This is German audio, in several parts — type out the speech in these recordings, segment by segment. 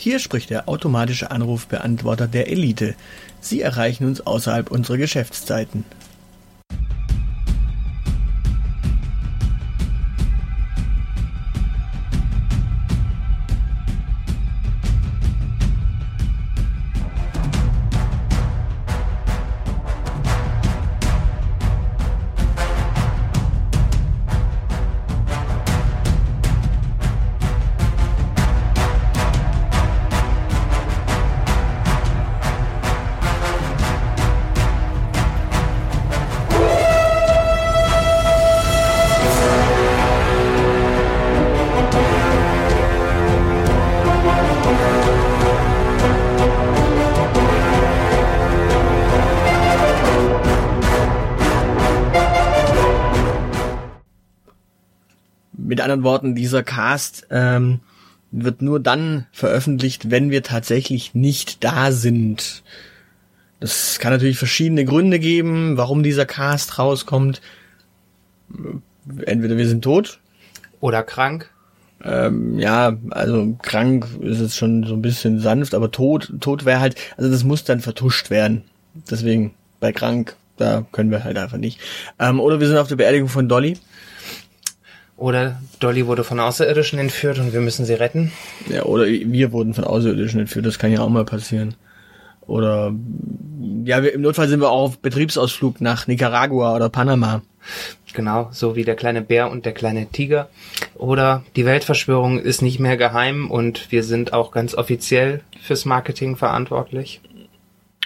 Hier spricht der automatische Anrufbeantworter der Elite. Sie erreichen uns außerhalb unserer Geschäftszeiten. Anderen Worten, dieser Cast ähm, wird nur dann veröffentlicht, wenn wir tatsächlich nicht da sind. Das kann natürlich verschiedene Gründe geben, warum dieser Cast rauskommt. Entweder wir sind tot. Oder krank. Ähm, ja, also krank ist es schon so ein bisschen sanft, aber tot, tot wäre halt, also das muss dann vertuscht werden. Deswegen bei krank, da können wir halt einfach nicht. Ähm, oder wir sind auf der Beerdigung von Dolly. Oder Dolly wurde von Außerirdischen entführt und wir müssen sie retten. Ja, oder wir wurden von Außerirdischen entführt, das kann ja auch mal passieren. Oder ja, wir, im Notfall sind wir auch auf Betriebsausflug nach Nicaragua oder Panama. Genau, so wie der kleine Bär und der kleine Tiger. Oder die Weltverschwörung ist nicht mehr geheim und wir sind auch ganz offiziell fürs Marketing verantwortlich.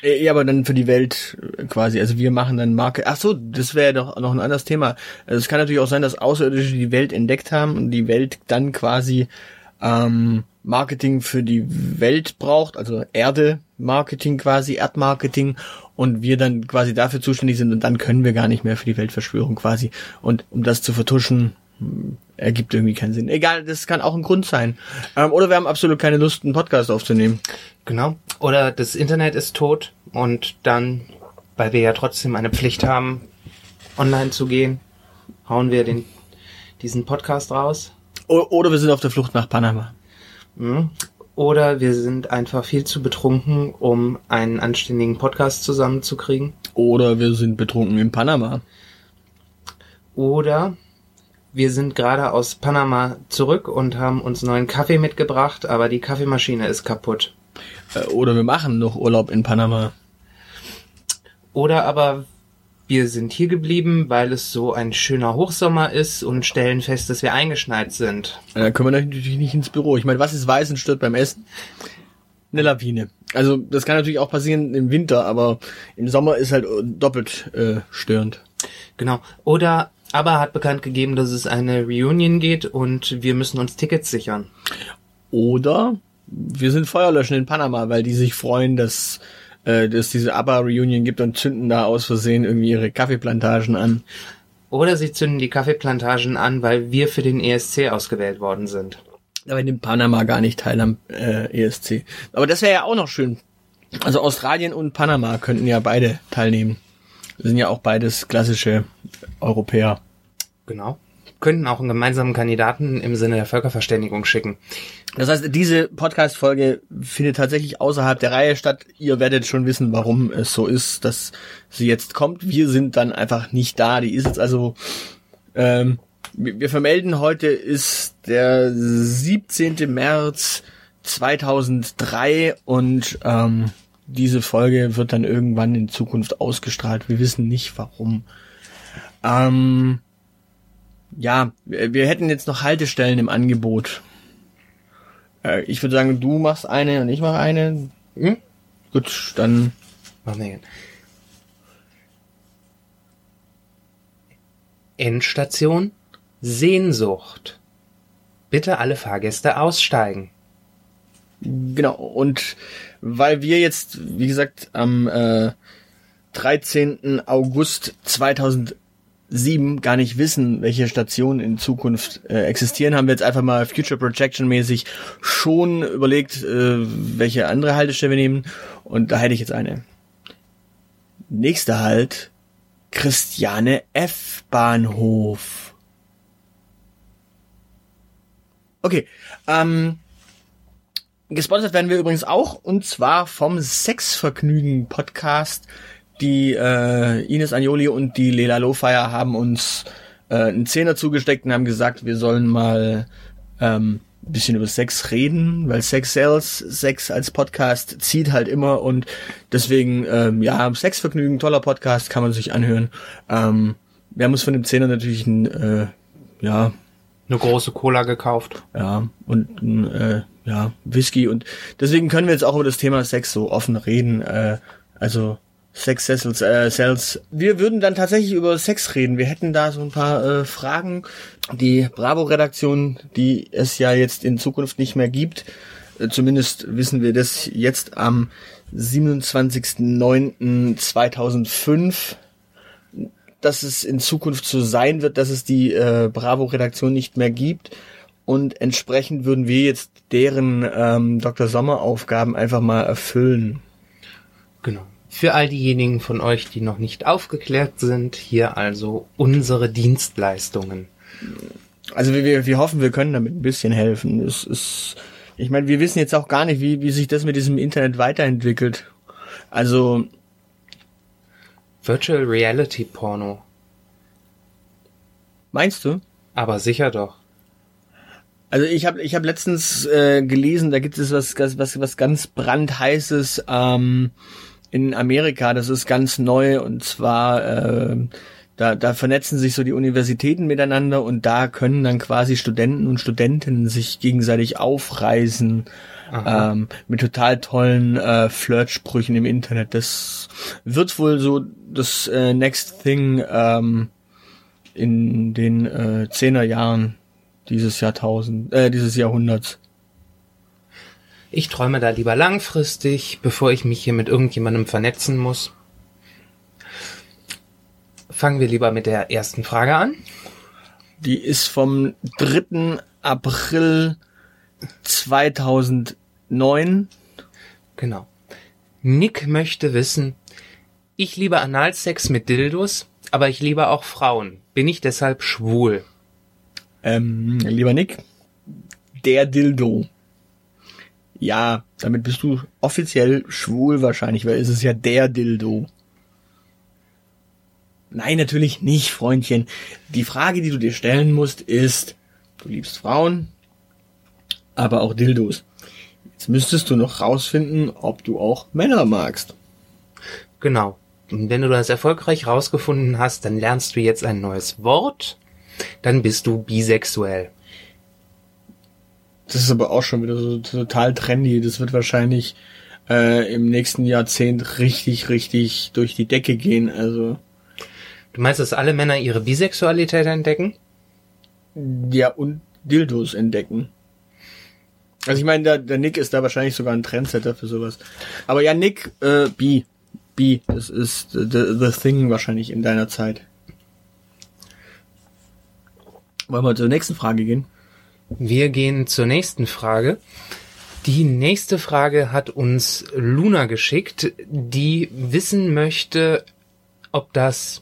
Äh, Ja, aber dann für die Welt äh, quasi. Also wir machen dann Marke. Ach so, das wäre doch noch ein anderes Thema. Also es kann natürlich auch sein, dass Außerirdische die Welt entdeckt haben und die Welt dann quasi ähm, Marketing für die Welt braucht, also Erde-Marketing quasi, Erdmarketing und wir dann quasi dafür zuständig sind und dann können wir gar nicht mehr für die Weltverschwörung quasi. Und um das zu vertuschen, hm, ergibt irgendwie keinen Sinn. Egal, das kann auch ein Grund sein. Ähm, oder wir haben absolut keine Lust, einen Podcast aufzunehmen. Genau. Oder das Internet ist tot und dann, weil wir ja trotzdem eine Pflicht haben, online zu gehen, hauen wir den, diesen Podcast raus. O oder wir sind auf der Flucht nach Panama. Mhm. Oder wir sind einfach viel zu betrunken, um einen anständigen Podcast zusammenzukriegen. Oder wir sind betrunken in Panama. Oder wir sind gerade aus Panama zurück und haben uns neuen Kaffee mitgebracht, aber die Kaffeemaschine ist kaputt. Äh, Oder wir machen noch Urlaub in Panama. Oder aber wir sind hier geblieben, weil es so ein schöner Hochsommer ist und stellen fest, dass wir eingeschneit sind. Da können wir natürlich nicht ins Büro. Ich meine, was ist weiß und stört beim Essen? Eine Lawine. Also das kann natürlich auch passieren im Winter, aber im Sommer ist halt doppelt äh, störend. Genau. Oder aber hat bekannt gegeben, dass es eine Reunion geht und wir müssen uns Tickets sichern. Oder wir sind Feuerlöschen in Panama, weil die sich freuen, dass äh, dass diese ABBA-Reunion gibt und zünden da aus Versehen irgendwie ihre Kaffeeplantagen an. Oder sie zünden die Kaffeeplantagen an, weil wir für den ESC ausgewählt worden sind. Aber nimmt Panama gar nicht teil am äh, ESC. Aber das wäre ja auch noch schön. Also Australien und Panama könnten ja beide teilnehmen. Wir sind ja auch beides klassische Europäer. Genau. Könnten auch einen gemeinsamen Kandidaten im Sinne der Völkerverständigung schicken. Das heißt, diese Podcast-Folge findet tatsächlich außerhalb der Reihe statt. Ihr werdet schon wissen, warum es so ist, dass sie jetzt kommt. Wir sind dann einfach nicht da. Die ist jetzt also, ähm, wir vermelden heute ist der 17. März 2003 und ähm, diese Folge wird dann irgendwann in Zukunft ausgestrahlt. Wir wissen nicht warum. Ähm, ja, wir hätten jetzt noch Haltestellen im Angebot. Äh, ich würde sagen, du machst eine und ich mache eine. Hm? Gut, dann Machen wir. Endstation Sehnsucht. Bitte alle Fahrgäste aussteigen. Genau. Und weil wir jetzt, wie gesagt, am äh, 13. August 2007 gar nicht wissen, welche Stationen in Zukunft äh, existieren, haben wir jetzt einfach mal Future Projection mäßig schon überlegt, äh, welche andere Haltestelle wir nehmen. Und da hätte ich jetzt eine. Nächster Halt, Christiane F. Bahnhof. Okay, ähm, Gesponsert werden wir übrigens auch und zwar vom Sexvergnügen Podcast. Die äh, Ines Agnoli und die Lela Lofire haben uns äh, einen Zehner zugesteckt und haben gesagt, wir sollen mal ähm, ein bisschen über Sex reden, weil Sex sells, Sex als Podcast zieht halt immer und deswegen, ähm, ja, Sexvergnügen, toller Podcast, kann man sich anhören. Ähm, wir haben uns von dem Zehner natürlich ein, äh, ja, eine große Cola gekauft. Ja, und ein, äh, ja, Whisky und deswegen können wir jetzt auch über das Thema Sex so offen reden. Äh, also Sex Cells, äh, Cells. Wir würden dann tatsächlich über Sex reden. Wir hätten da so ein paar äh, Fragen. Die Bravo-Redaktion, die es ja jetzt in Zukunft nicht mehr gibt, äh, zumindest wissen wir das jetzt am 27.09.2005, dass es in Zukunft so sein wird, dass es die äh, Bravo-Redaktion nicht mehr gibt. Und entsprechend würden wir jetzt deren ähm, Dr. Sommer-Aufgaben einfach mal erfüllen. Genau. Für all diejenigen von euch, die noch nicht aufgeklärt sind, hier also unsere Dienstleistungen. Also wir, wir hoffen, wir können damit ein bisschen helfen. Es ist, ich meine, wir wissen jetzt auch gar nicht, wie, wie sich das mit diesem Internet weiterentwickelt. Also Virtual Reality Porno. Meinst du? Aber sicher doch. Also ich habe ich hab letztens äh, gelesen, da gibt es was was was ganz brandheißes. Ähm, in Amerika, das ist ganz neu und zwar äh, da, da vernetzen sich so die Universitäten miteinander und da können dann quasi Studenten und Studentinnen sich gegenseitig aufreisen ähm, mit total tollen äh, Flirtsprüchen im Internet. Das wird wohl so das äh, Next Thing ähm, in den äh, Zehner Jahren dieses Jahrtausend, äh, dieses Jahrhunderts. Ich träume da lieber langfristig, bevor ich mich hier mit irgendjemandem vernetzen muss. Fangen wir lieber mit der ersten Frage an. Die ist vom 3. April 2009. Genau. Nick möchte wissen, ich liebe Analsex mit Dildos, aber ich liebe auch Frauen. Bin ich deshalb schwul? Ähm, lieber Nick, der Dildo ja, damit bist du offiziell schwul wahrscheinlich, weil es ist ja der Dildo. Nein, natürlich nicht, Freundchen. Die Frage, die du dir stellen musst, ist, du liebst Frauen, aber auch Dildos. Jetzt müsstest du noch rausfinden, ob du auch Männer magst. Genau. Und wenn du das erfolgreich rausgefunden hast, dann lernst du jetzt ein neues Wort. Dann bist du bisexuell. Das ist aber auch schon wieder so total trendy. Das wird wahrscheinlich äh, im nächsten Jahrzehnt richtig, richtig durch die Decke gehen. Also. Du meinst, dass alle Männer ihre Bisexualität entdecken? Ja, und Dildos entdecken. Also ich meine, der, der Nick ist da wahrscheinlich sogar ein Trendsetter für sowas. Aber ja, Nick, äh, B. B, das ist the, the thing wahrscheinlich in deiner Zeit. Wollen wir zur nächsten Frage gehen? Wir gehen zur nächsten Frage. Die nächste Frage hat uns Luna geschickt, die wissen möchte, ob das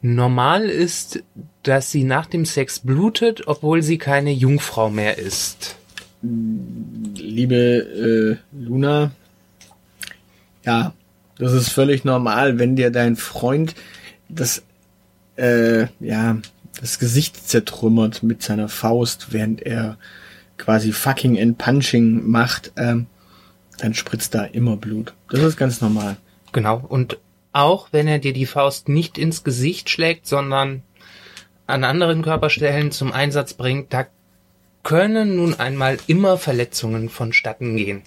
normal ist, dass sie nach dem Sex blutet, obwohl sie keine Jungfrau mehr ist. Liebe äh, Luna, ja, das ist völlig normal, wenn dir dein Freund das äh, ja das Gesicht zertrümmert mit seiner Faust, während er quasi fucking and punching macht, ähm, dann spritzt da immer Blut. Das ist ganz normal. Genau. Und auch wenn er dir die Faust nicht ins Gesicht schlägt, sondern an anderen Körperstellen zum Einsatz bringt, da können nun einmal immer Verletzungen vonstatten gehen.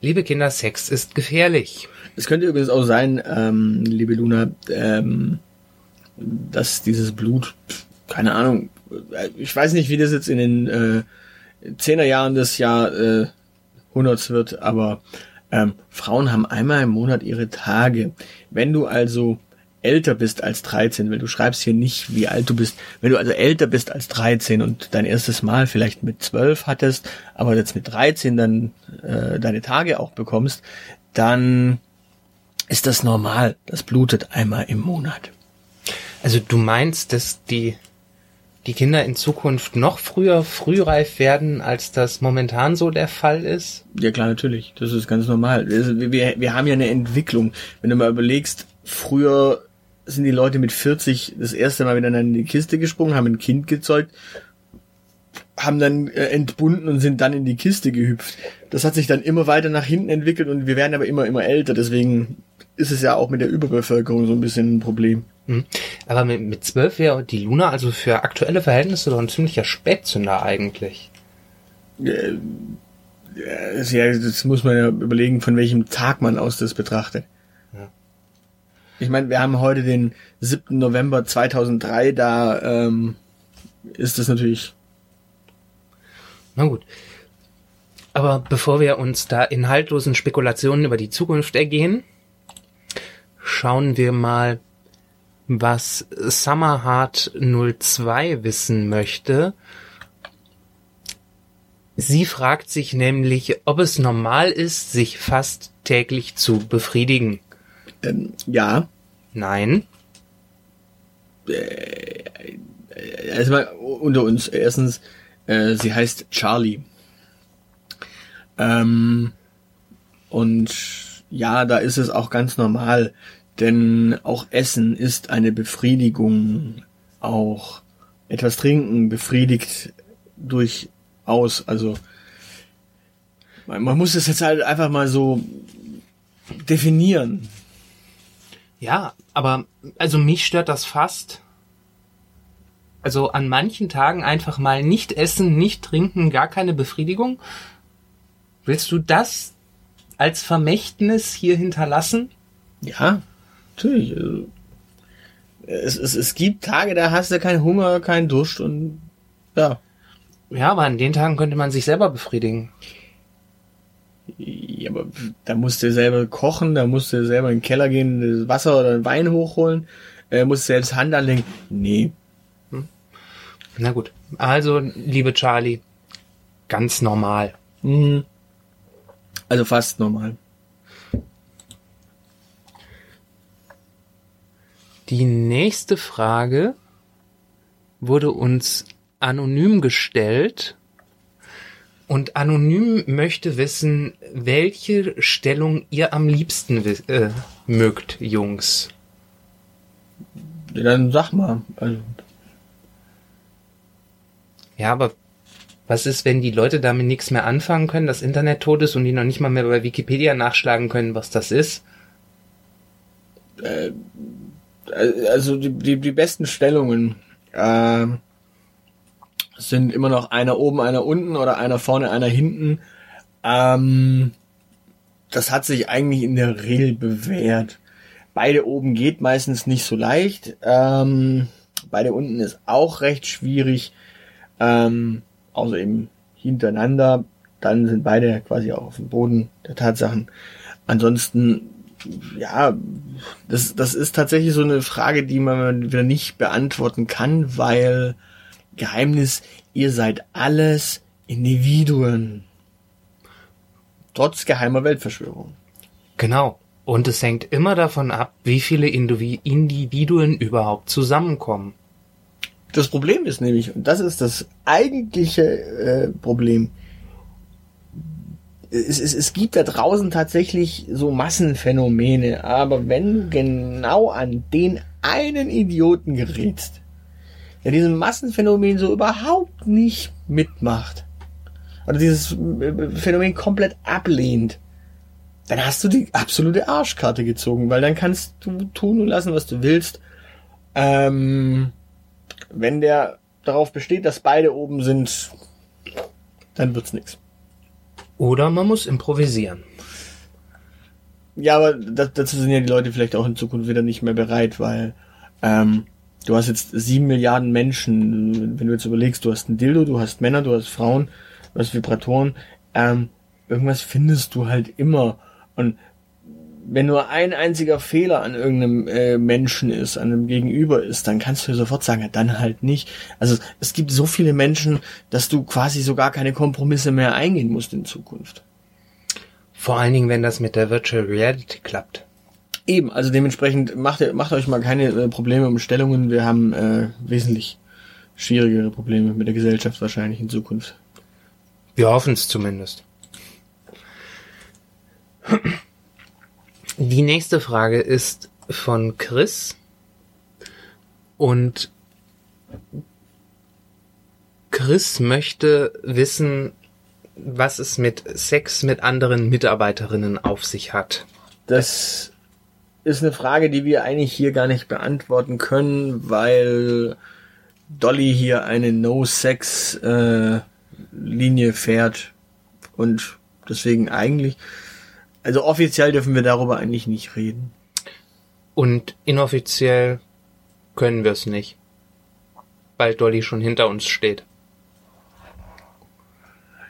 Liebe Kinder, Sex ist gefährlich. Es könnte übrigens auch sein, ähm, liebe Luna, ähm, dass dieses Blut keine Ahnung, ich weiß nicht, wie das jetzt in den äh, Zehnerjahren des Jahrhunderts äh, wird, aber ähm, Frauen haben einmal im Monat ihre Tage. Wenn du also älter bist als 13, weil du schreibst hier nicht, wie alt du bist, wenn du also älter bist als 13 und dein erstes Mal vielleicht mit 12 hattest, aber jetzt mit 13 dann äh, deine Tage auch bekommst, dann ist das normal. Das blutet einmal im Monat. Also du meinst, dass die die Kinder in Zukunft noch früher frühreif werden, als das momentan so der Fall ist? Ja klar, natürlich. Das ist ganz normal. Wir, wir, haben ja eine Entwicklung. Wenn du mal überlegst, früher sind die Leute mit 40 das erste Mal wieder in die Kiste gesprungen, haben ein Kind gezeugt, haben dann äh, entbunden und sind dann in die Kiste gehüpft. Das hat sich dann immer weiter nach hinten entwickelt und wir werden aber immer, immer älter. Deswegen ist es ja auch mit der Überbevölkerung so ein bisschen ein Problem. Hm. Aber mit, mit 12 wäre die Luna also für aktuelle Verhältnisse doch ein ziemlicher Spätzünder eigentlich. Äh, ja, das muss man ja überlegen, von welchem Tag man aus das betrachtet. Ja. Ich meine, wir haben heute den 7. November 2003, da ähm, ist das natürlich. Na gut. Aber bevor wir uns da in haltlosen Spekulationen über die Zukunft ergehen, schauen wir mal, was Summerheart 02 wissen möchte. Sie fragt sich nämlich, ob es normal ist, sich fast täglich zu befriedigen. Ähm, ja. Nein. Äh, erstmal unter uns. Erstens, äh, sie heißt Charlie. Ähm, und ja, da ist es auch ganz normal, denn auch Essen ist eine Befriedigung. Auch etwas trinken befriedigt durchaus. Also man, man muss es jetzt halt einfach mal so definieren. Ja, aber also mich stört das fast. Also an manchen Tagen einfach mal nicht essen, nicht trinken, gar keine Befriedigung. Willst du das als Vermächtnis hier hinterlassen? Ja, natürlich. Also, es, es, es gibt Tage, da hast du keinen Hunger, keinen Durst und ja. Ja, aber an den Tagen könnte man sich selber befriedigen. Ja, aber da musst du selber kochen, da musst du selber in den Keller gehen, das Wasser oder Wein hochholen, äh, musst selbst Hand anlegen. Nee. Hm. Na gut. Also, liebe Charlie, ganz normal. Mhm. Also fast normal. Die nächste Frage wurde uns anonym gestellt und anonym möchte wissen, welche Stellung ihr am liebsten äh, mögt, Jungs. Dann sag mal. Also. Ja, aber was ist, wenn die Leute damit nichts mehr anfangen können, das Internet tot ist und die noch nicht mal mehr bei Wikipedia nachschlagen können, was das ist? Äh, also die, die, die besten Stellungen äh, sind immer noch einer oben, einer unten oder einer vorne, einer hinten. Ähm, das hat sich eigentlich in der Regel bewährt. Beide oben geht meistens nicht so leicht. Ähm, beide unten ist auch recht schwierig. Ähm, außer eben hintereinander. Dann sind beide quasi auch auf dem Boden der Tatsachen. Ansonsten ja, das, das ist tatsächlich so eine Frage, die man wieder nicht beantworten kann, weil Geheimnis, ihr seid alles Individuen. Trotz geheimer Weltverschwörung. Genau. Und es hängt immer davon ab, wie viele Individuen überhaupt zusammenkommen. Das Problem ist nämlich, und das ist das eigentliche äh, Problem, es, es, es gibt da draußen tatsächlich so Massenphänomene, aber wenn du genau an den einen Idioten gerätst, der diesem Massenphänomen so überhaupt nicht mitmacht, oder dieses äh, Phänomen komplett ablehnt, dann hast du die absolute Arschkarte gezogen, weil dann kannst du tun und lassen, was du willst. Ähm, wenn der darauf besteht, dass beide oben sind, dann wird's nix. Oder man muss improvisieren. Ja, aber dazu sind ja die Leute vielleicht auch in Zukunft wieder nicht mehr bereit, weil ähm, du hast jetzt sieben Milliarden Menschen, wenn du jetzt überlegst, du hast ein Dildo, du hast Männer, du hast Frauen, du hast Vibratoren, ähm, irgendwas findest du halt immer. Und wenn nur ein einziger Fehler an irgendeinem äh, Menschen ist, an einem Gegenüber ist, dann kannst du sofort sagen, dann halt nicht. Also es gibt so viele Menschen, dass du quasi sogar keine Kompromisse mehr eingehen musst in Zukunft. Vor allen Dingen, wenn das mit der Virtual Reality klappt. Eben, also dementsprechend macht, macht euch mal keine äh, Probleme um Stellungen. Wir haben äh, wesentlich schwierigere Probleme mit der Gesellschaft wahrscheinlich in Zukunft. Wir hoffen es zumindest. Die nächste Frage ist von Chris. Und Chris möchte wissen, was es mit Sex mit anderen Mitarbeiterinnen auf sich hat. Das ist eine Frage, die wir eigentlich hier gar nicht beantworten können, weil Dolly hier eine No-Sex-Linie äh, fährt und deswegen eigentlich, also offiziell dürfen wir darüber eigentlich nicht reden. Und inoffiziell können wir es nicht, weil Dolly schon hinter uns steht.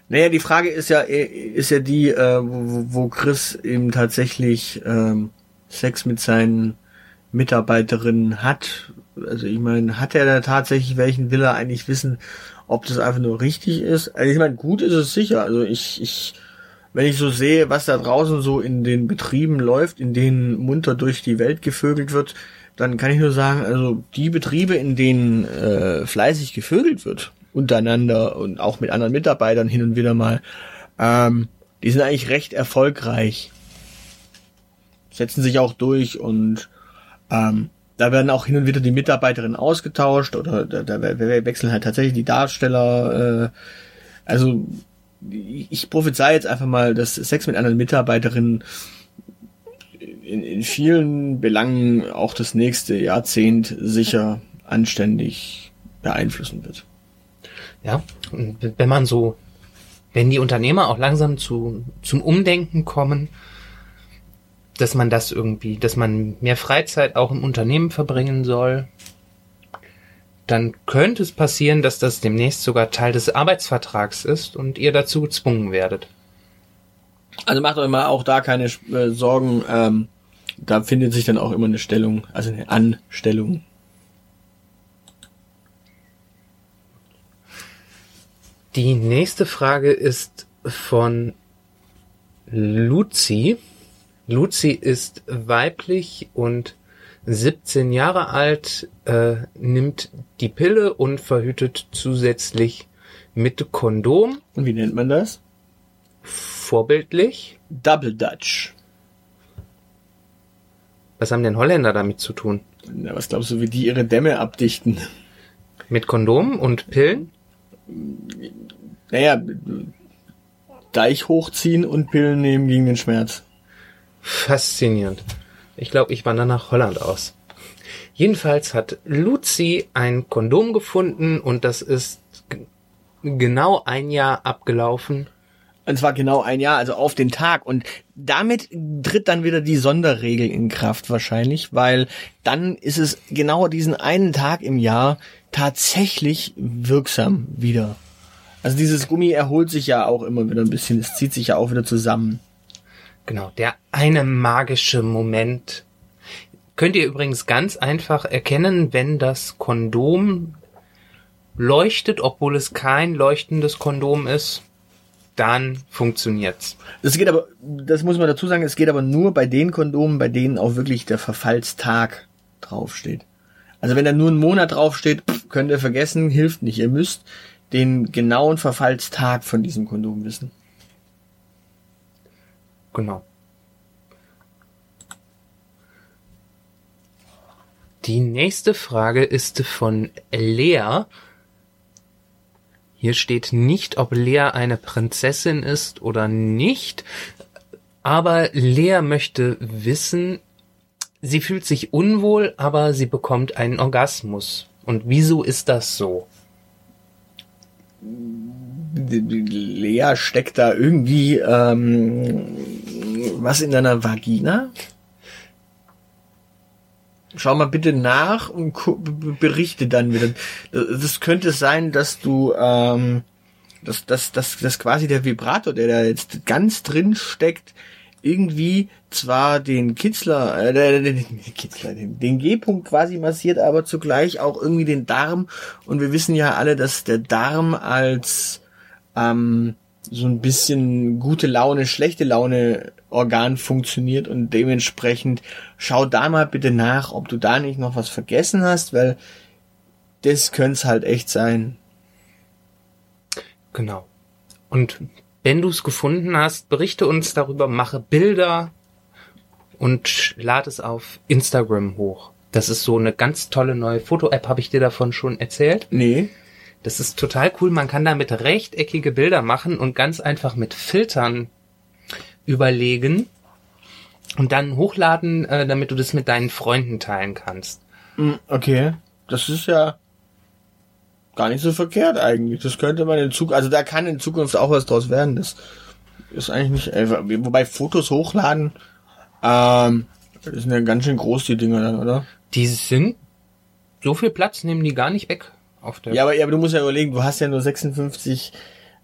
Naja, die Frage ist ja, ist ja die, äh, wo, wo Chris eben tatsächlich ähm, Sex mit seinen Mitarbeiterinnen hat. Also ich meine, hat er da tatsächlich welchen, will er eigentlich wissen, ob das einfach nur richtig ist? Also ich meine, gut ist es sicher. Also ich, ich, wenn ich so sehe, was da draußen so in den Betrieben läuft, in denen munter durch die Welt gevögelt wird, dann kann ich nur sagen, also die Betriebe, in denen äh, fleißig gevögelt wird, untereinander und auch mit anderen Mitarbeitern hin und wieder mal, ähm, die sind eigentlich recht erfolgreich. Setzen sich auch durch und ähm, da werden auch hin und wieder die Mitarbeiterinnen ausgetauscht oder da, da wechseln halt tatsächlich die Darsteller. Äh, also ich prophezei jetzt einfach mal, dass Sex mit anderen Mitarbeiterinnen in, in vielen Belangen auch das nächste Jahrzehnt sicher anständig beeinflussen wird. Ja, und wenn man so, wenn die Unternehmer auch langsam zu, zum Umdenken kommen, dass man das irgendwie, dass man mehr Freizeit auch im Unternehmen verbringen soll, dann könnte es passieren, dass das demnächst sogar Teil des Arbeitsvertrags ist und ihr dazu gezwungen werdet. Also macht euch mal auch da keine äh, Sorgen. Ähm, da findet sich dann auch immer eine Stellung, also eine Anstellung. Die nächste Frage ist von Luzi. Luzi ist weiblich und 17 Jahre alt, äh, nimmt die Pille und verhütet zusätzlich mit Kondom. Und wie nennt man das? Vorbildlich. Double Dutch. Was haben denn Holländer damit zu tun? Na, was glaubst du, wie die ihre Dämme abdichten? Mit Kondom und Pillen? Naja, Deich hochziehen und Pillen nehmen gegen den Schmerz. Faszinierend. Ich glaube, ich wandere nach Holland aus. Jedenfalls hat Lucy ein Kondom gefunden und das ist genau ein Jahr abgelaufen. Und zwar genau ein Jahr, also auf den Tag. Und damit tritt dann wieder die Sonderregel in Kraft wahrscheinlich, weil dann ist es genau diesen einen Tag im Jahr tatsächlich wirksam wieder. Also dieses Gummi erholt sich ja auch immer wieder ein bisschen, es zieht sich ja auch wieder zusammen. Genau, der eine magische Moment. Könnt ihr übrigens ganz einfach erkennen, wenn das Kondom leuchtet, obwohl es kein leuchtendes Kondom ist, dann funktioniert's. Das geht aber, das muss man dazu sagen, es geht aber nur bei den Kondomen, bei denen auch wirklich der Verfallstag draufsteht. Also wenn da nur ein Monat draufsteht, könnt ihr vergessen, hilft nicht. Ihr müsst den genauen Verfallstag von diesem Kondom wissen. Genau. Die nächste Frage ist von Lea. Hier steht nicht, ob Lea eine Prinzessin ist oder nicht. Aber Lea möchte wissen, sie fühlt sich unwohl, aber sie bekommt einen Orgasmus. Und wieso ist das so? Lea steckt da irgendwie ähm, was in deiner Vagina? Schau mal bitte nach und berichte dann wieder. Das könnte sein, dass du ähm, dass, dass, dass, dass quasi der Vibrator, der da jetzt ganz drin steckt, irgendwie zwar den Kitzler, äh, den, Kitzler, den, den G-Punkt quasi massiert, aber zugleich auch irgendwie den Darm. Und wir wissen ja alle, dass der Darm als ähm, so ein bisschen gute Laune, schlechte Laune Organ funktioniert und dementsprechend schau da mal bitte nach, ob du da nicht noch was vergessen hast, weil das könnte es halt echt sein. Genau. Und wenn du es gefunden hast, berichte uns darüber, mache Bilder und lade es auf Instagram hoch. Das ist so eine ganz tolle neue Foto-App. Habe ich dir davon schon erzählt? Nee. Das ist total cool. Man kann damit rechteckige Bilder machen und ganz einfach mit Filtern überlegen und dann hochladen, äh, damit du das mit deinen Freunden teilen kannst. Hm, Okay. Das ist ja gar nicht so verkehrt eigentlich. Das könnte man in Zukunft, also da kann in Zukunft auch was draus werden. Das ist eigentlich nicht, äh, wobei Fotos hochladen, ähm, das sind ja ganz schön groß, die Dinger dann, oder? Die sind so viel Platz nehmen die gar nicht weg auf der. Ja, aber, ja, aber du musst ja überlegen, du hast ja nur 56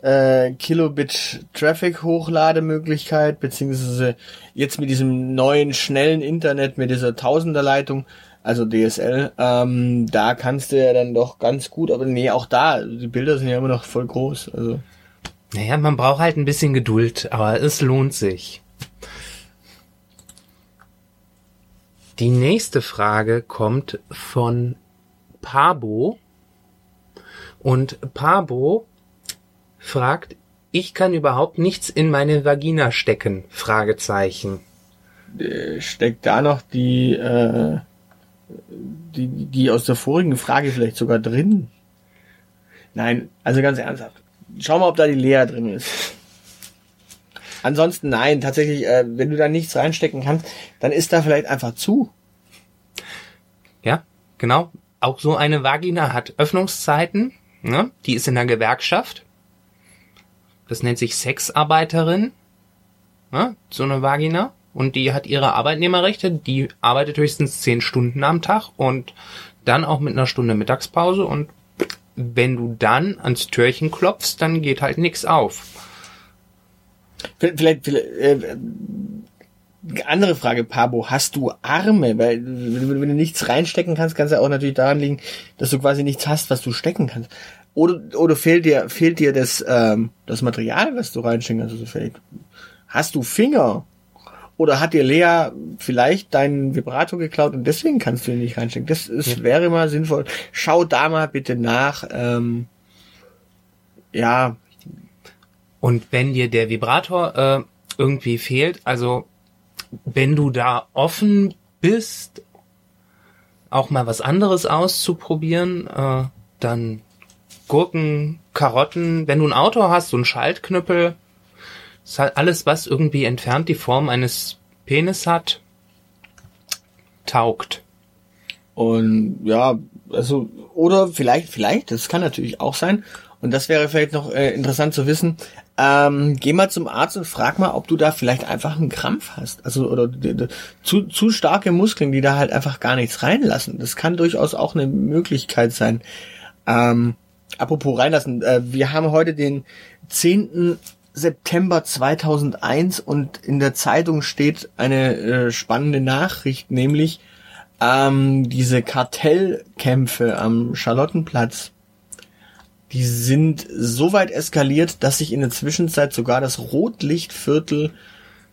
äh, Kilobit Traffic Hochlademöglichkeit, beziehungsweise jetzt mit diesem neuen schnellen Internet, mit dieser Tausenderleitung, also DSL, ähm, da kannst du ja dann doch ganz gut, aber nee, auch da, die Bilder sind ja immer noch voll groß, also. Naja, man braucht halt ein bisschen Geduld, aber es lohnt sich. Die nächste Frage kommt von Pabo. Und Pabo fragt, ich kann überhaupt nichts in meine Vagina stecken? Fragezeichen. Äh, Steckt da noch die, äh, die, die aus der vorigen Frage vielleicht sogar drin? Nein, also ganz ernsthaft. Schau mal, ob da die Lea drin ist. Ansonsten nein, tatsächlich, äh, wenn du da nichts reinstecken kannst, dann ist da vielleicht einfach zu. Ja, genau. Auch so eine Vagina hat Öffnungszeiten. Ne? Die ist in der Gewerkschaft. Das nennt sich Sexarbeiterin. Ne? So eine Vagina. Und die hat ihre Arbeitnehmerrechte. Die arbeitet höchstens zehn Stunden am Tag und dann auch mit einer Stunde Mittagspause. Und wenn du dann ans Türchen klopfst, dann geht halt nix auf. Vielleicht, vielleicht äh, andere Frage, Pabo, hast du Arme? Weil wenn, du- wenn du nichts reinstecken kannst, kann es ja auch natürlich daran liegen, dass du quasi nichts hast, was du stecken kannst. Oder, oder fehlt dir, fehlt dir das, ähm, das Material, was du reinstecken kannst? Also vielleicht hast du Finger? Oder hat dir Lea vielleicht deinen Vibrator geklaut und deswegen kannst du ihn nicht reinstecken? Das ist, wäre mal sinnvoll. Schau da mal bitte nach. Ähm, ja, Und wenn dir der Vibrator äh, irgendwie fehlt, also wenn du da offen bist, auch mal was anderes auszuprobieren, äh, dann Gurken, Karotten, wenn du ein Auto hast, so ein Schaltknüppel, ist halt alles, was irgendwie entfernt die Form eines Penis hat, taugt. Und ja, also, oder vielleicht, vielleicht, das kann natürlich auch sein. Und das wäre vielleicht noch äh, interessant zu wissen. Ähm, geh mal zum Arzt und frag mal, ob du da vielleicht einfach einen Krampf hast. Also, oder zu, zu starke Muskeln, die da halt einfach gar nichts reinlassen. Das kann durchaus auch eine Möglichkeit sein. Ähm, apropos reinlassen, äh, wir haben heute den 10. September 2001 und in der Zeitung steht eine äh, spannende Nachricht, nämlich ähm, diese Kartellkämpfe am Charlottenplatz, die sind so weit eskaliert, dass sich in der Zwischenzeit sogar das Rotlichtviertel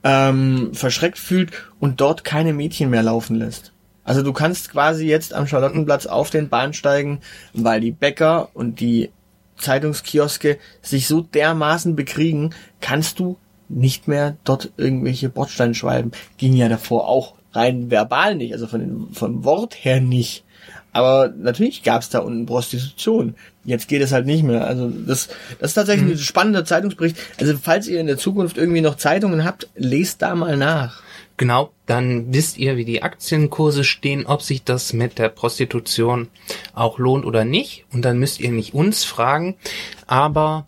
ähm, verschreckt fühlt und dort keine Mädchen mehr laufen lässt. Also du kannst quasi jetzt am Charlottenplatz auf den Bahnsteigen, weil die Bäcker und die Zeitungskioske sich so dermaßen bekriegen, kannst du nicht mehr dort irgendwelche Bordsteine schreiben. Ging ja davor auch rein verbal nicht, also von dem, vom Wort her nicht. Aber natürlich gab es da unten Prostitution. Jetzt geht es halt nicht mehr. Also das, das ist tatsächlich ein spannender Zeitungsbericht. Also falls ihr in der Zukunft irgendwie noch Zeitungen habt, lest da mal nach. Genau, dann wisst ihr, wie die Aktienkurse stehen, ob sich das mit der Prostitution auch lohnt oder nicht. Und dann müsst ihr nicht uns fragen, aber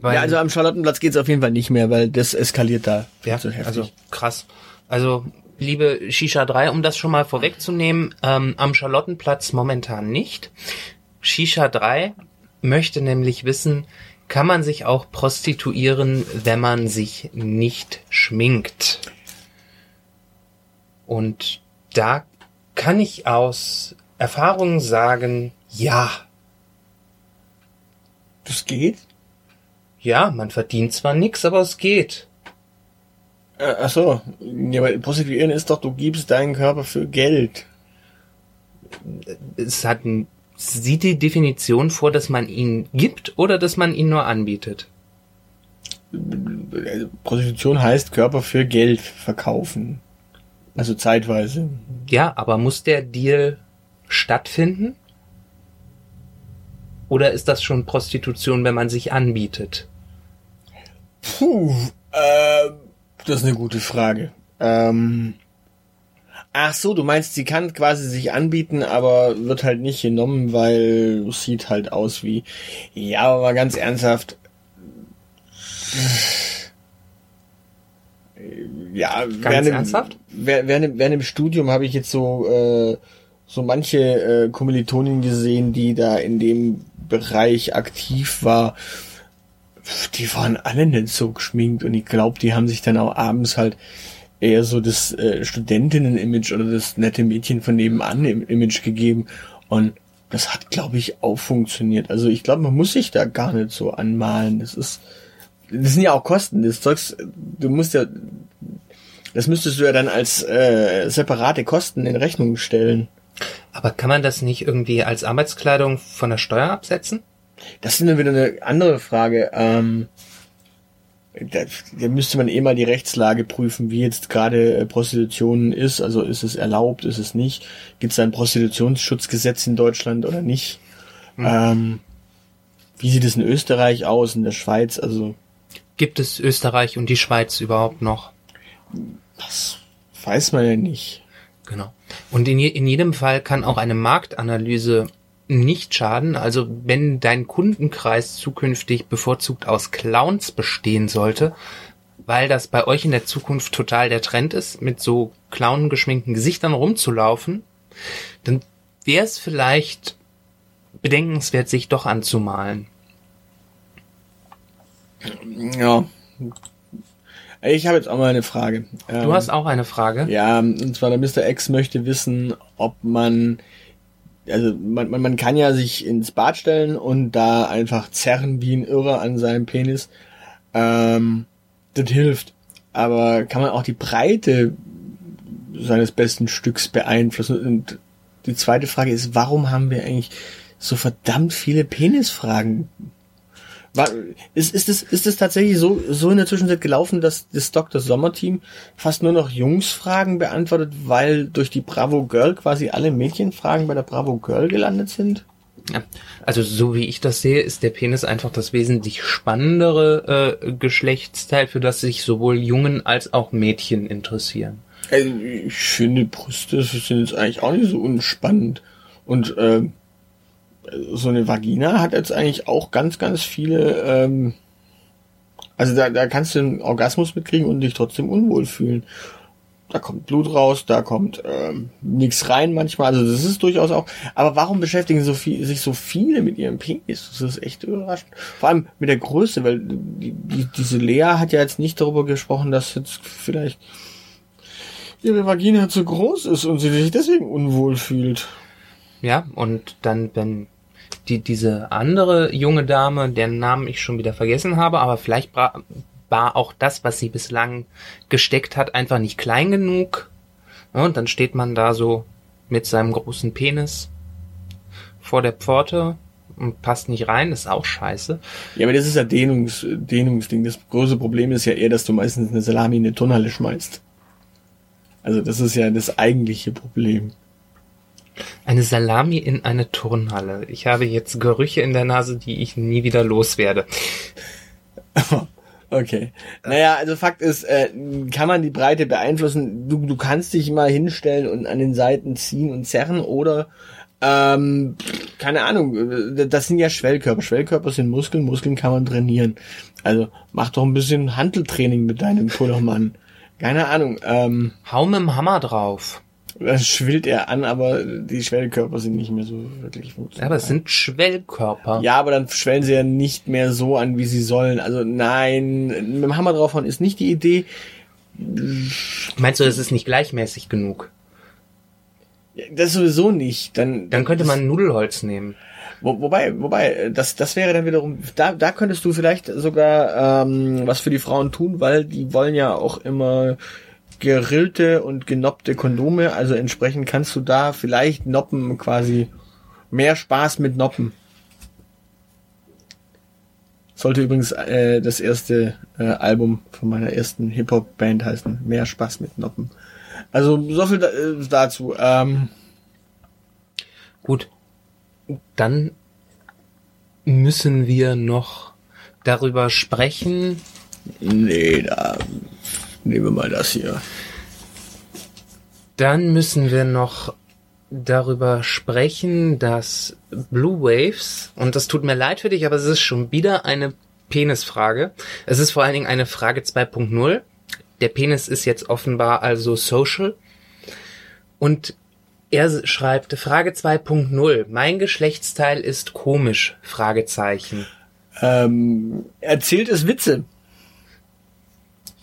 weil Ja, also am Charlottenplatz geht's auf jeden Fall nicht mehr, weil das eskaliert da Ja, also krass. Also, liebe Shisha 3, um das schon mal vorwegzunehmen, ähm, am Charlottenplatz momentan nicht. Shisha 3 möchte nämlich wissen, kann man sich auch prostituieren, wenn man sich nicht schminkt? Und da kann ich aus Erfahrung sagen, ja. das geht? Ja, man verdient zwar nix, aber es geht. Äh, ach so, ja, aber Prostituieren ist doch, du gibst deinen Körper für Geld. es hat Sieht die Definition vor, dass man ihn gibt oder dass man ihn nur anbietet? Prostitution heißt Körper für Geld verkaufen. Also zeitweise. Ja, aber muss der Deal stattfinden? Oder ist das schon Prostitution, wenn man sich anbietet? Puh, äh, das ist eine gute Frage. Ähm, ach so, du meinst, sie kann quasi sich anbieten, aber wird halt nicht genommen, weil sieht halt aus wie. Ja, aber mal ganz ernsthaft. Ja, Ganz während, ernsthaft? Im, während, während im Studium habe ich jetzt so äh, so manche äh, Kommilitonin gesehen, die da in dem Bereich aktiv war. Die waren alle nicht so geschminkt und ich glaube, die haben sich dann auch abends halt eher so das äh, Studentinnen-Image oder das nette Mädchen von nebenan im Image gegeben und das hat, glaube ich, auch funktioniert. Also ich glaube, man muss sich da gar nicht so anmalen. Das ist, das sind ja auch Kosten. Das Zeugs, du musst ja, das müsstest du ja dann als äh, separate Kosten in Rechnung stellen. Aber kann man das nicht irgendwie als Arbeitskleidung von der Steuer absetzen? Das ist dann wieder eine andere Frage. Ähm, da, da müsste man eh mal die Rechtslage prüfen, wie jetzt gerade äh, Prostitution ist. Also ist es erlaubt, ist es nicht? Gibt es ein Prostitutionsschutzgesetz in Deutschland oder nicht? Hm. Ähm, wie sieht es in Österreich aus, in der Schweiz? Also gibt es Österreich und die Schweiz überhaupt noch? Das weiß man ja nicht. Genau. Und in, je, in jedem Fall kann auch eine Marktanalyse nicht schaden. Also wenn dein Kundenkreis zukünftig bevorzugt aus Clowns bestehen sollte, weil das bei euch in der Zukunft total der Trend ist, mit so clowngeschminkten Gesichtern rumzulaufen, dann wäre es vielleicht bedenkenswert, sich doch anzumalen. Ja. Ich habe jetzt auch mal eine Frage. Du ähm, hast auch eine Frage? Ja, und zwar der Mr. X möchte wissen, ob man also man, man, man kann ja sich ins Bad stellen und da einfach zerren wie ein Irrer an seinem Penis. Ähm, das hilft. Aber kann man auch die Breite seines besten Stücks beeinflussen? Und die zweite Frage ist, warum haben wir eigentlich so verdammt viele Penisfragen ist, ist, es, ist es tatsächlich so, so in der Zwischenzeit gelaufen, dass das Dr. Sommer-Team fast nur noch Jungsfragen beantwortet, weil durch die Bravo Girl quasi alle Mädchenfragen bei der Bravo Girl gelandet sind? Ja, also so wie ich das sehe, ist der Penis einfach das wesentlich spannendere äh, Geschlechtsteil, für das sich sowohl Jungen als auch Mädchen interessieren. Also ich finde, Brüste sind jetzt eigentlich auch nicht so unspannend. Und ähm, so eine Vagina hat jetzt eigentlich auch ganz, ganz viele, ähm, also da, da kannst du einen Orgasmus mitkriegen und dich trotzdem unwohl fühlen. Da kommt Blut raus, da kommt ähm, nichts rein manchmal, also das ist durchaus auch. Aber warum beschäftigen so viel, sich so viele mit ihrem Penis? Das ist echt überraschend. Vor allem mit der Größe, weil die, die, diese Lea hat ja jetzt nicht darüber gesprochen, dass jetzt vielleicht ihre Vagina zu groß ist und sie sich deswegen unwohl fühlt. Ja, und dann, wenn die, diese andere junge Dame, deren Namen ich schon wieder vergessen habe, aber vielleicht war auch das, was sie bislang gesteckt hat, einfach nicht klein genug. und dann steht man da so mit seinem großen Penis vor der Pforte und passt nicht rein, ist auch scheiße. Ja, aber das ist ja Dehnungs, Dehnungsding. Das große Problem ist ja eher, dass du meistens eine Salami in eine Turnhalle schmeißt. Also das ist ja das eigentliche Problem. Eine Salami in eine Turnhalle. Ich habe jetzt Gerüche in der Nase, die ich nie wieder loswerde. Okay. Naja, also Fakt ist, äh, kann man die Breite beeinflussen? Du, du kannst dich mal hinstellen und an den Seiten ziehen und zerren oder ähm, keine Ahnung, das sind ja Schwellkörper. Schwellkörper sind Muskeln, Muskeln kann man trainieren. Also mach doch ein bisschen Handeltraining mit deinem Pullermann. Keine Ahnung. Ähm, Hau mit dem Hammer drauf. Das schwillt er an, aber die Schwellkörper sind nicht mehr so wirklich funktional. Aber es sind Schwellkörper. Ja, aber dann schwellen sie ja nicht mehr so an, wie sie sollen. Also nein, mit dem Hammer draufhauen ist nicht die Idee. Meinst du, es ist nicht gleichmäßig genug? Das sowieso nicht. Dann, dann könnte man Nudelholz nehmen. Wo, wobei, wobei, das, das wäre dann wiederum, da, da könntest du vielleicht sogar ähm, was für die Frauen tun, weil die wollen ja auch immer gerillte und genoppte Kondome. Also entsprechend kannst du da vielleicht Noppen quasi Mehr Spaß mit Noppen. Sollte übrigens äh, das erste äh, Album von meiner ersten Hip-Hop-Band heißen. Mehr Spaß mit Noppen. Also so viel da, äh, dazu. Ähm, Gut. Dann müssen wir noch darüber sprechen. nee, da nehmen wir mal das hier. Dann müssen wir noch darüber sprechen, dass Blue Waves, und das tut mir leid für dich, aber es ist schon wieder eine Penisfrage. Es ist vor allen Dingen eine Frage 2.0. Der Penis ist jetzt offenbar also social. Und er schreibt, Frage 2.0, mein Geschlechtsteil ist komisch, Fragezeichen. Ähm, erzählt es Witze.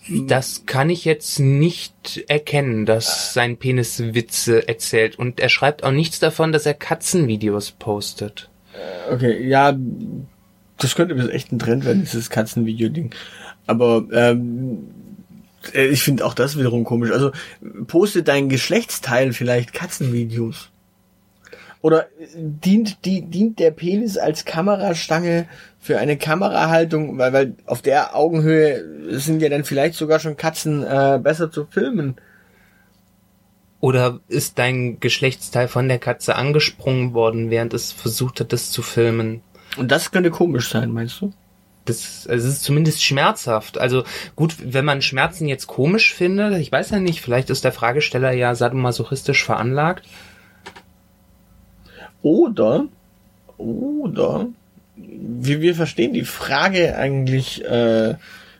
Das kann ich jetzt nicht erkennen, dass sein Penis Witze erzählt. Und er schreibt auch nichts davon, dass er Katzenvideos postet. Okay, ja, das könnte bis echt ein Trend werden, dieses Katzenvideo-Ding. Aber ähm, äh, ich finde auch das wiederum komisch. Also poste dein Geschlechtsteil vielleicht Katzenvideos. Oder äh, dient, die, dient der Penis als Kamerastange für eine Kamerahaltung, weil, weil auf der Augenhöhe sind ja dann vielleicht sogar schon Katzen äh, besser zu filmen. Oder ist dein Geschlechtsteil von der Katze angesprungen worden, während es versucht hat, das zu filmen? Und das könnte komisch sein, meinst du? Das, also es ist zumindest schmerzhaft. Also gut, wenn man Schmerzen jetzt komisch findet, ich weiß ja nicht, vielleicht ist der Fragesteller ja sadomasochistisch veranlagt. Oder, oder, wir, wir verstehen die Frage eigentlich äh,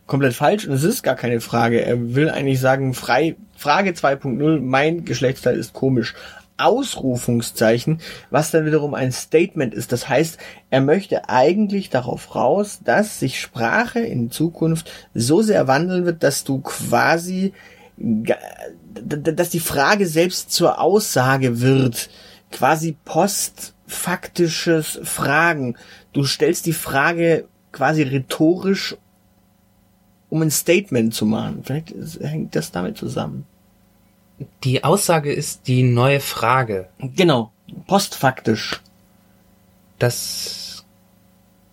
komplett falsch und es ist gar keine Frage. Er will eigentlich sagen, frei, Frage 2.0, mein Geschlechtsteil ist komisch. Ausrufungszeichen, was dann wiederum ein Statement ist. Das heißt, er möchte eigentlich darauf raus, dass sich Sprache in Zukunft so sehr wandeln wird, dass du quasi, dass die Frage selbst zur Aussage wird. Quasi postfaktisches Fragen. Du stellst die Frage quasi rhetorisch, um ein Statement zu machen. Vielleicht hängt das damit zusammen. Die Aussage ist die neue Frage. Genau, postfaktisch. Das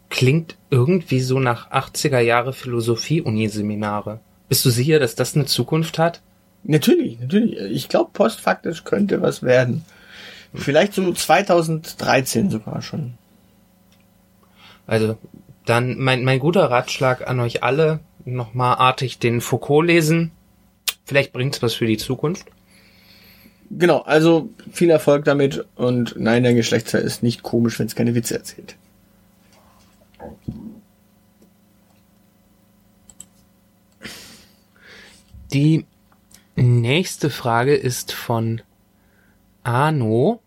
klingt irgendwie so nach 80er Jahre Philosophie-Uniseminare. Bist du sicher, dass das eine Zukunft hat? Natürlich, natürlich. Ich glaube, postfaktisch könnte was werden. Vielleicht so 2013 sogar schon. Also, dann mein, mein guter Ratschlag an euch alle, nochmal artig den Foucault lesen. Vielleicht bringt's was für die Zukunft. Genau, also viel Erfolg damit und nein, dein Geschlechtsteil ist nicht komisch, wenn es keine Witze erzählt. Die nächste Frage ist von Arno.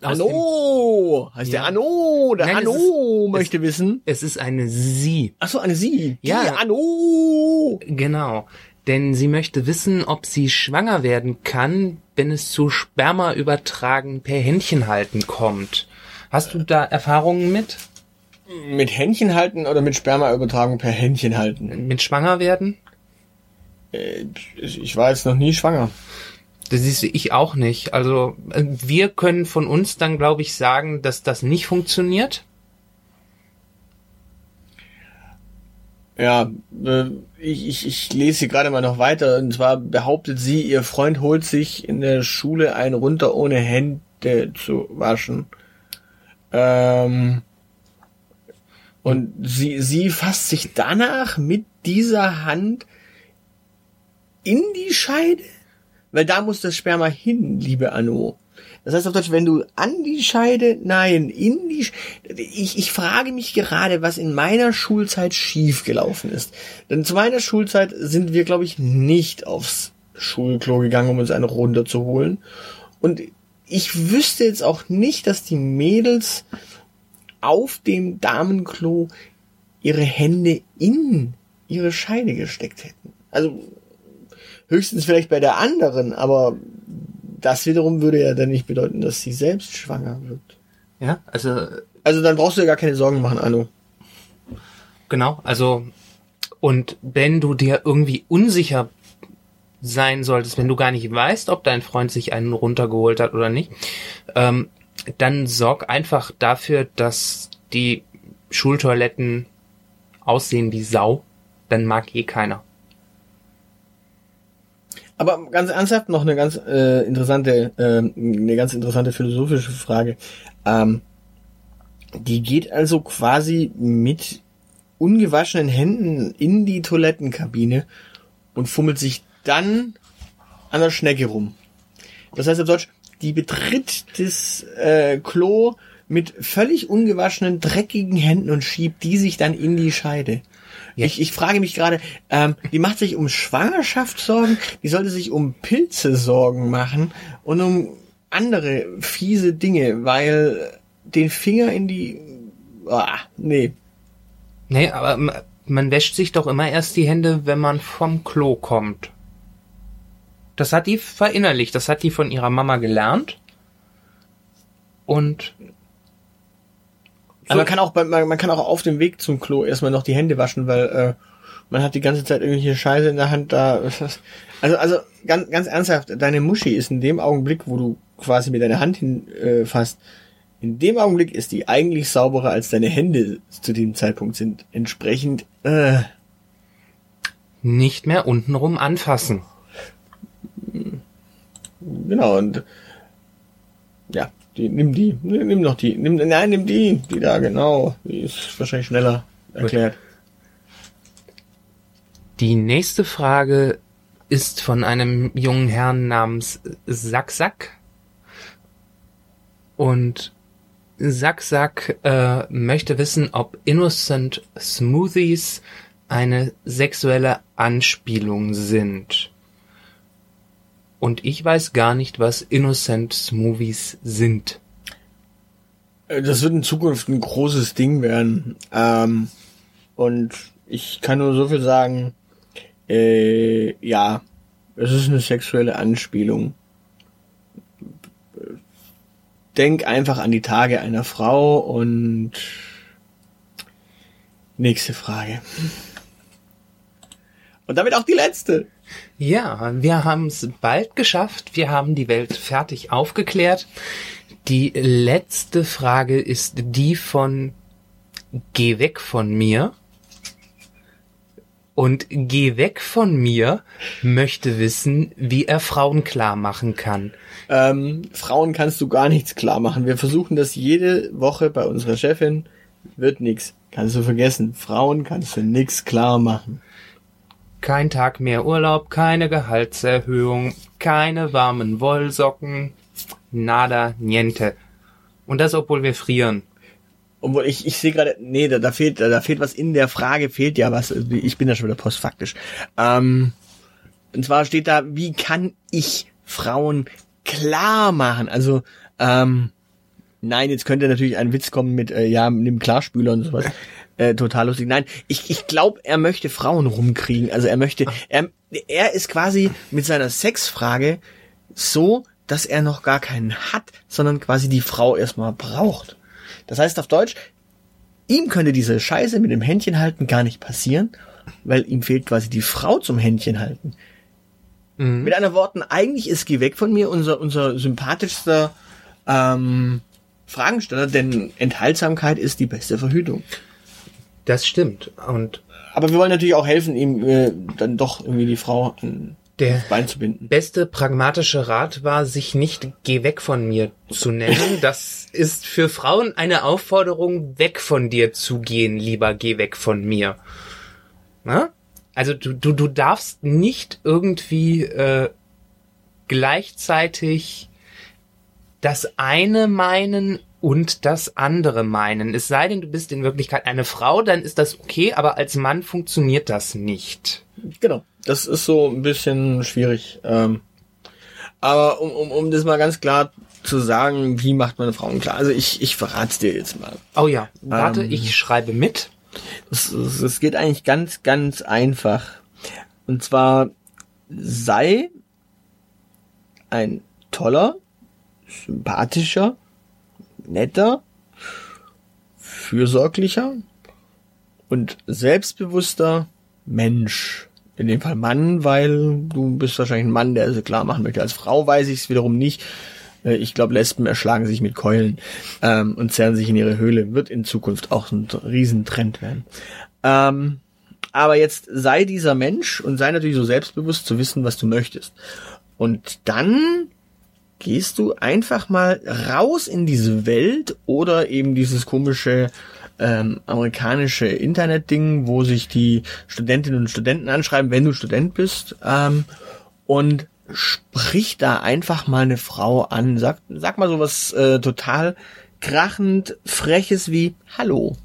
Anno! Heißt Ja. der Anno? Der Nein, Anno ist- möchte es- wissen. Es ist eine Sie. Ach so, eine Sie. Die Ja. Anno! Genau. Denn sie möchte wissen, ob sie schwanger werden kann, wenn es zu Spermaübertragen per Händchenhalten kommt. Hast du da Erfahrungen mit? Mit Händchen halten oder mit Spermaübertragung per Händchen halten? Mit schwanger werden? Äh, Ich war jetzt noch nie schwanger. Das siehst ich auch nicht. Also äh, wir können von uns dann, glaube ich, sagen, dass das nicht funktioniert. Ja, äh, ich, ich, ich lese hier gerade mal noch weiter. Und zwar behauptet sie, ihr Freund holt sich in der Schule einen runter, ohne Hände zu waschen. Ähm, und sie, sie fasst sich danach mit dieser Hand in die Scheide? Weil da muss das Sperma hin, liebe Anno. Das heißt auf Deutsch, wenn du an die Scheide, nein, in die, Sch ich, ich frage mich gerade, was in meiner Schulzeit schiefgelaufen ist. Denn zu meiner Schulzeit sind wir, glaube ich, nicht aufs Schulklo gegangen, um uns eine runterzuholen. Und ich wüsste jetzt auch nicht, dass die Mädels auf dem Damenklo ihre Hände in ihre Scheide gesteckt hätten. Also höchstens vielleicht bei der anderen, aber das wiederum würde ja dann nicht bedeuten, dass sie selbst schwanger wird. Ja, also Also dann brauchst du ja gar keine Sorgen machen, Anno. genau. Also und wenn du dir irgendwie unsicher sein solltest, wenn du gar nicht weißt, ob dein Freund sich einen runtergeholt hat oder nicht, ähm, dann sorg einfach dafür, dass die Schultoiletten aussehen wie Sau. Dann mag eh keiner. Aber ganz ernsthaft noch eine ganz äh, interessante, äh, eine ganz interessante philosophische Frage. Ähm, die geht also quasi mit ungewaschenen Händen in die Toilettenkabine und fummelt sich dann an der Schnecke rum. Das heißt auf Deutsch, die betritt das äh, Klo mit völlig ungewaschenen, dreckigen Händen und schiebt die sich dann in die Scheide. Ja. Ich, ich frage mich gerade, ähm, die macht sich um Schwangerschaft Sorgen, die sollte sich um Pilze Sorgen machen und um andere fiese Dinge, weil den Finger in die, ah, nee. Nee, aber man wäscht sich doch immer erst die Hände, wenn man vom Klo kommt. Das hat die verinnerlicht, das hat die von ihrer Mama gelernt. Und so. man kann auch man, man kann auch auf dem Weg zum Klo erstmal noch die Hände waschen, weil äh, man hat die ganze Zeit irgendwelche Scheiße in der Hand da. Also also ganz ganz ernsthaft, deine Muschi ist in dem Augenblick, wo du quasi mit deiner Hand hinfasst, äh, in dem Augenblick ist die eigentlich sauberer als deine Hände zu dem Zeitpunkt sind. Entsprechend äh, nicht mehr untenrum anfassen. Genau und ja, die, nimm die, nimm noch die, nimm, nein, nimm die, die da, genau. Die ist wahrscheinlich schneller erklärt. Die nächste Frage ist von einem jungen Herrn namens Sack Sack. Und Sack Sack äh, möchte wissen, ob Innocent Smoothies eine sexuelle Anspielung sind. Und ich weiß gar nicht, was Innocent Smoothies sind. Äh, das wird in Zukunft ein großes Ding werden. Ähm, und ich kann nur so viel sagen, äh, ja, es ist eine sexuelle Anspielung. Denk einfach an die Tage einer Frau und nächste Frage. Und damit auch die letzte. Ja, wir haben es bald geschafft. Wir haben die Welt fertig aufgeklärt. Die letzte Frage ist die von Geh weg von mir. Und Geh weg von mir möchte wissen, wie er Frauen klar machen kann. Ähm, Frauen kannst du gar nichts klar machen. Wir versuchen das jede Woche bei unserer Chefin. Wird nix. Kannst du vergessen. Frauen kannst du nix klar machen. Kein Tag mehr Urlaub, keine Gehaltserhöhung, keine warmen Wollsocken, nada, niente. Und das, obwohl wir frieren. Obwohl ich, ich sehe gerade, nee, da, da fehlt, da, da fehlt was in der Frage, fehlt ja was. Ich bin da schon wieder postfaktisch. Ähm, und zwar steht da, wie kann ich Frauen klar machen? Also, ähm, nein, jetzt könnte natürlich ein Witz kommen mit, äh, ja, nimm Klarspüler und sowas. Äh, total lustig. Nein, ich, ich glaube, er möchte Frauen rumkriegen. Also er möchte, er, er ist quasi mit seiner Sexfrage so, dass er noch gar keinen hat, sondern quasi die Frau erstmal braucht. Das heißt auf Deutsch, ihm könnte diese Scheiße mit dem Händchen halten gar nicht passieren, weil ihm fehlt quasi die Frau zum Händchen halten. Mhm. Mit anderen Worten, eigentlich ist Geh weg von mir unser, unser sympathischster ähm, Fragensteller, denn Enthaltsamkeit ist die beste Verhütung. Das stimmt. Und aber wir wollen natürlich auch helfen, ihm äh, dann doch irgendwie die Frau an der Bein zu binden. Beste pragmatische Rat war, sich nicht geh weg von mir zu nennen. Das ist für Frauen eine Aufforderung, weg von dir zu gehen, lieber geh weg von mir. Na? Also du, du, du darfst nicht irgendwie äh, gleichzeitig das eine meinen und das andere meinen. Es sei denn, du bist in Wirklichkeit eine Frau, dann ist das okay, aber als Mann funktioniert das nicht. Genau, das ist so ein bisschen schwierig. Ähm, aber um, um, um das mal ganz klar zu sagen, wie macht man Frauen klar? Also ich, ich verrate dir jetzt mal. Oh ja, warte, ähm, ich schreibe mit. Es, geht eigentlich ganz, ganz einfach. Und zwar sei ein toller, sympathischer, netter, fürsorglicher und selbstbewusster Mensch. in dem Fall Mann, weil du bist wahrscheinlich ein Mann, der es klar machen möchte. Als Frau weiß ich es wiederum nicht. Äh, ich glaube, Lesben erschlagen sich mit Keulen ähm, und zerren sich in ihre Höhle. Wird in Zukunft auch ein Riesentrend werden. Ähm, aber jetzt sei dieser Mensch und sei natürlich so selbstbewusst zu wissen, was du möchtest. Und dann gehst du einfach mal raus in diese Welt oder eben dieses komische ähm, amerikanische Internetding, wo sich die Studentinnen und Studenten anschreiben, wenn du Student bist, ähm, und sprich da einfach mal eine Frau an. Sag, sag mal sowas äh, total krachend Freches wie Hallo.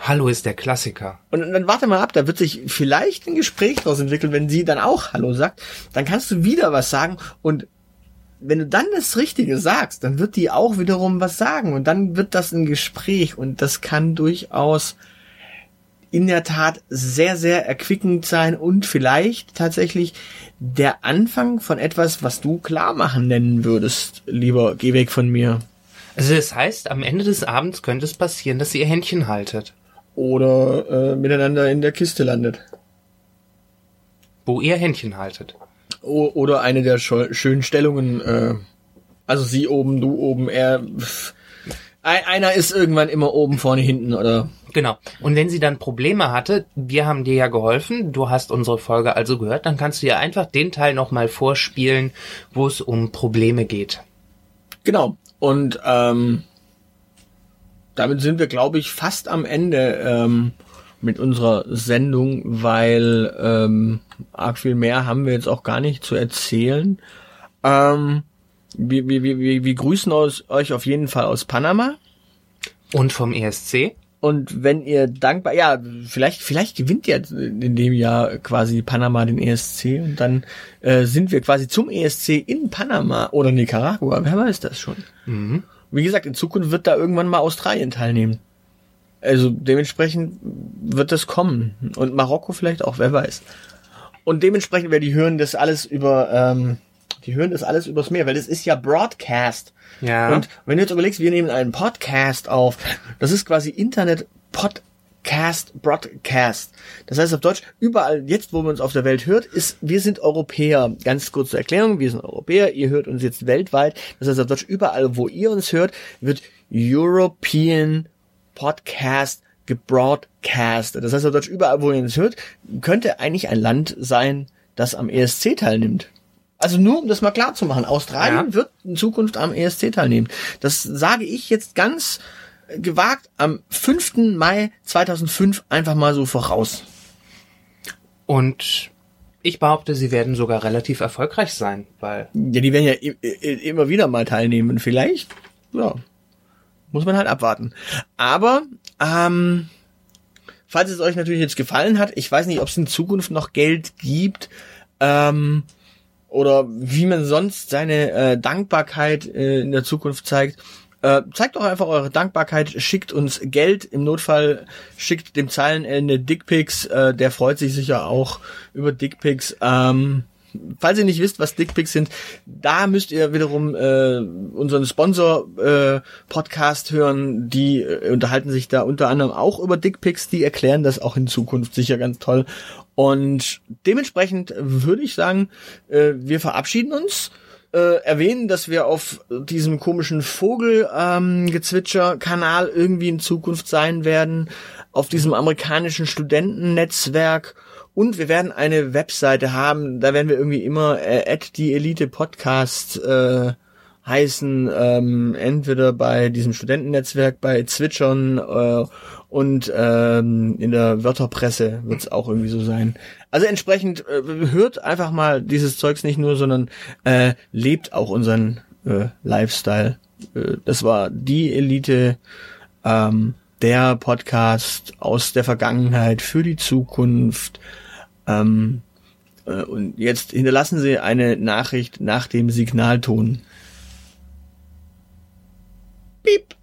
Hallo ist der Klassiker. Und dann warte mal ab, da wird sich vielleicht ein Gespräch daraus entwickeln, wenn sie dann auch Hallo sagt. Dann kannst du wieder was sagen und wenn du dann das Richtige sagst, dann wird die auch wiederum was sagen und dann wird das ein Gespräch und das kann durchaus in der Tat sehr, sehr erquickend sein und vielleicht tatsächlich der Anfang von etwas, was du klar machen nennen würdest, lieber, geh weg von mir. Also das heißt, am Ende des Abends könnte es passieren, dass ihr Händchen haltet. Oder äh, miteinander in der Kiste landet. Wo ihr Händchen haltet. O oder eine der schönen Stellungen, äh, also sie oben, du oben, er. Pff, einer ist irgendwann immer oben, vorne, hinten, oder? Genau. Und wenn sie dann Probleme hatte, wir haben dir ja geholfen, du hast unsere Folge also gehört, dann kannst du ja einfach den Teil nochmal vorspielen, wo es um Probleme geht. Genau. Und ähm, damit sind wir, glaube ich, fast am Ende ähm, mit unserer Sendung, weil ähm, arg viel mehr haben wir jetzt auch gar nicht zu erzählen. Ähm, wir, wir, wir, wir grüßen euch auf jeden Fall aus Panama. Und vom ESC. Und wenn ihr dankbar, ja, vielleicht, vielleicht gewinnt ihr in dem Jahr quasi Panama den ESC und dann äh, sind wir quasi zum ESC in Panama oder Nicaragua. Wer weiß das schon? Mhm. Wie gesagt, in Zukunft wird da irgendwann mal Australien teilnehmen. Also dementsprechend wird das kommen. Und Marokko vielleicht auch, wer weiß. Und dementsprechend, wer die hören das alles über, ähm, die hören das alles übers Meer, weil das ist ja Broadcast. Ja. Und wenn du jetzt überlegst, wir nehmen einen Podcast auf, das ist quasi Internet Podcast, Broadcast. Das heißt auf Deutsch, überall jetzt, wo man uns auf der Welt hört, ist, wir sind Europäer. Ganz kurze Erklärung, wir sind Europäer, ihr hört uns jetzt weltweit. Das heißt auf Deutsch, überall, wo ihr uns hört, wird European Podcast gebroadcastet. Das heißt auf Deutsch, überall, wo ihr uns hört, könnte eigentlich ein Land sein, das am ESC teilnimmt. Also nur, um das mal klar zu machen, Australien ja. wird in Zukunft am ESC teilnehmen. Das sage ich jetzt ganz gewagt am 5. Mai 2005 einfach mal so voraus. Und ich behaupte, sie werden sogar relativ erfolgreich sein, weil. Ja, die werden ja immer wieder mal teilnehmen. Vielleicht, ja, muss man halt abwarten. Aber, ähm, falls es euch natürlich jetzt gefallen hat, ich weiß nicht, ob es in Zukunft noch Geld gibt, ähm, oder wie man sonst seine äh, Dankbarkeit äh, in der Zukunft zeigt. Äh, zeigt doch einfach eure Dankbarkeit, schickt uns Geld, im Notfall schickt dem Zeilenende Dickpics, äh, der freut sich sicher auch über Dickpics. Ähm, falls ihr nicht wisst, was Dickpics sind, da müsst ihr wiederum äh, unseren Sponsor äh, Podcast hören. Die äh, unterhalten sich da unter anderem auch über Dickpics. Die erklären das auch in Zukunft sicher ganz toll. Und dementsprechend würde ich sagen, äh, wir verabschieden uns äh, erwähnen, dass wir auf diesem komischen Vogelgezwitscher-Kanal ähm, irgendwie in Zukunft sein werden, auf diesem amerikanischen Studentennetzwerk und wir werden eine Webseite haben, da werden wir irgendwie immer äh, at die Elite Podcast äh, heißen, ähm, entweder bei diesem Studentennetzwerk, bei Zwitschern äh, und ähm, in der Wörterpresse wird es auch irgendwie so sein. Also entsprechend äh, hört einfach mal dieses Zeugs nicht nur, sondern äh, lebt auch unseren äh, Lifestyle. Äh, das war die Elite, ähm, der Podcast aus der Vergangenheit für die Zukunft. Ähm, äh, und jetzt hinterlassen Sie eine Nachricht nach dem Signalton. Piep.